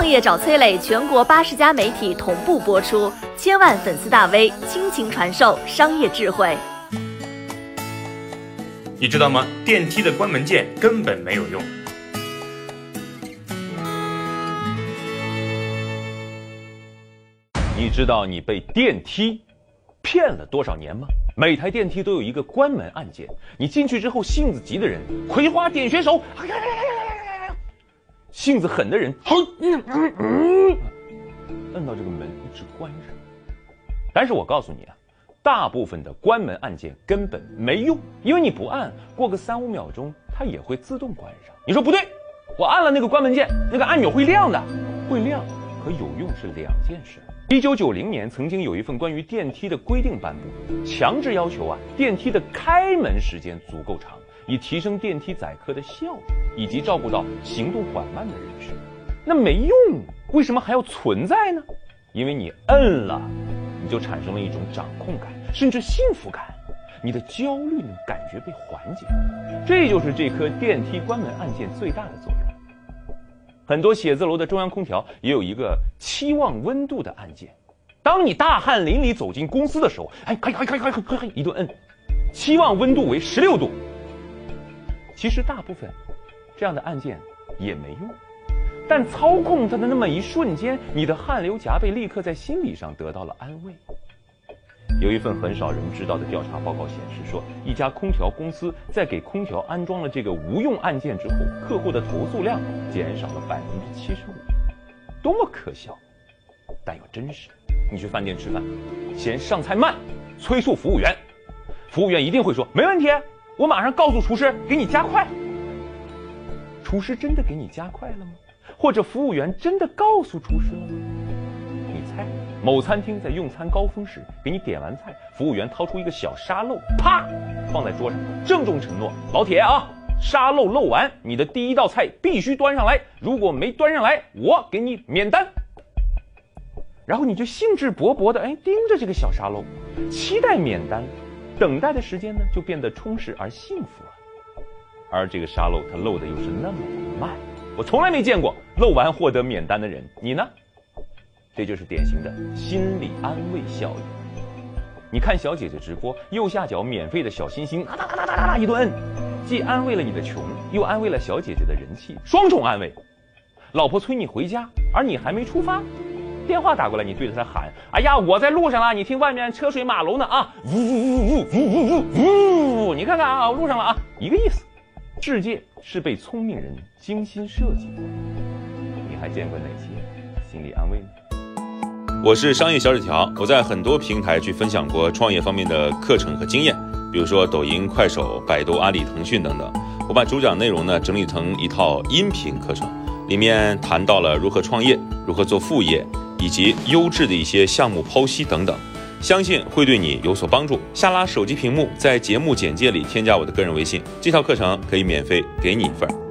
创业找崔磊，全国八十家媒体同步播出，千万粉丝大 V 倾情传授商业智慧。你知道吗？电梯的关门键根本没有用。你知道你被电梯骗了多少年吗？每台电梯都有一个关门按键，你进去之后，性子急的人葵花点穴手，性子狠的人，嗯嗯嗯，摁到这个门一直关着。但是我告诉你啊，大部分的关门按键根本没用，因为你不按，过个三五秒钟，它也会自动关上。你说不对，我按了那个关门键，那个按钮会亮的，会亮，和有用是两件事。一九九零年，曾经有一份关于电梯的规定颁布，强制要求啊，电梯的开门时间足够长，以提升电梯载客的效率，以及照顾到行动缓慢的人士。那没用，为什么还要存在呢？因为你摁了，你就产生了一种掌控感，甚至幸福感，你的焦虑感觉被缓解。这就是这颗电梯关门按键最大的作用。很多写字楼的中央空调也有一个期望温度的按键，当你大汗淋漓走进公司的时候，哎，嘿嘿嘿嘿嘿嘿，一顿摁，期望温度为十六度。其实大部分这样的按键也没用，但操控它的那么一瞬间，你的汗流浃背立刻在心理上得到了安慰。有一份很少人知道的调查报告显示，说一家空调公司在给空调安装了这个无用按键之后，客户的投诉量减少了百分之七十五。多么可笑，但又真实。你去饭店吃饭，嫌上菜慢，催促服务员，服务员一定会说没问题，我马上告诉厨师给你加快。厨师真的给你加快了吗？或者服务员真的告诉厨师了吗？你猜？某餐厅在用餐高峰时，给你点完菜，服务员掏出一个小沙漏，啪，放在桌上，郑重承诺：“老铁啊，沙漏漏完，你的第一道菜必须端上来，如果没端上来，我给你免单。”然后你就兴致勃勃的哎盯着这个小沙漏，期待免单，等待的时间呢就变得充实而幸福了。而这个沙漏它漏的又是那么的慢，我从来没见过漏完获得免单的人，你呢？这就是典型的心理安慰效应。你看小姐姐直播，右下角免费的小心心，哒哒哒哒哒一顿摁，既安慰了你的穷，又安慰了小姐姐的人气，双重安慰。老婆催你回家，而你还没出发，电话打过来，你对着他喊：“哎呀，我在路上了，你听外面车水马龙的啊，呜呜呜呜呜呜呜，你看看啊，路上了啊，一个意思。世界是被聪明人精心设计的。你还见过哪些心理安慰呢？”我是商业小纸条，我在很多平台去分享过创业方面的课程和经验，比如说抖音、快手、百度、阿里、腾讯等等。我把主讲内容呢整理成一套音频课程，里面谈到了如何创业、如何做副业，以及优质的一些项目剖析等等，相信会对你有所帮助。下拉手机屏幕，在节目简介里添加我的个人微信，这套课程可以免费给你一份。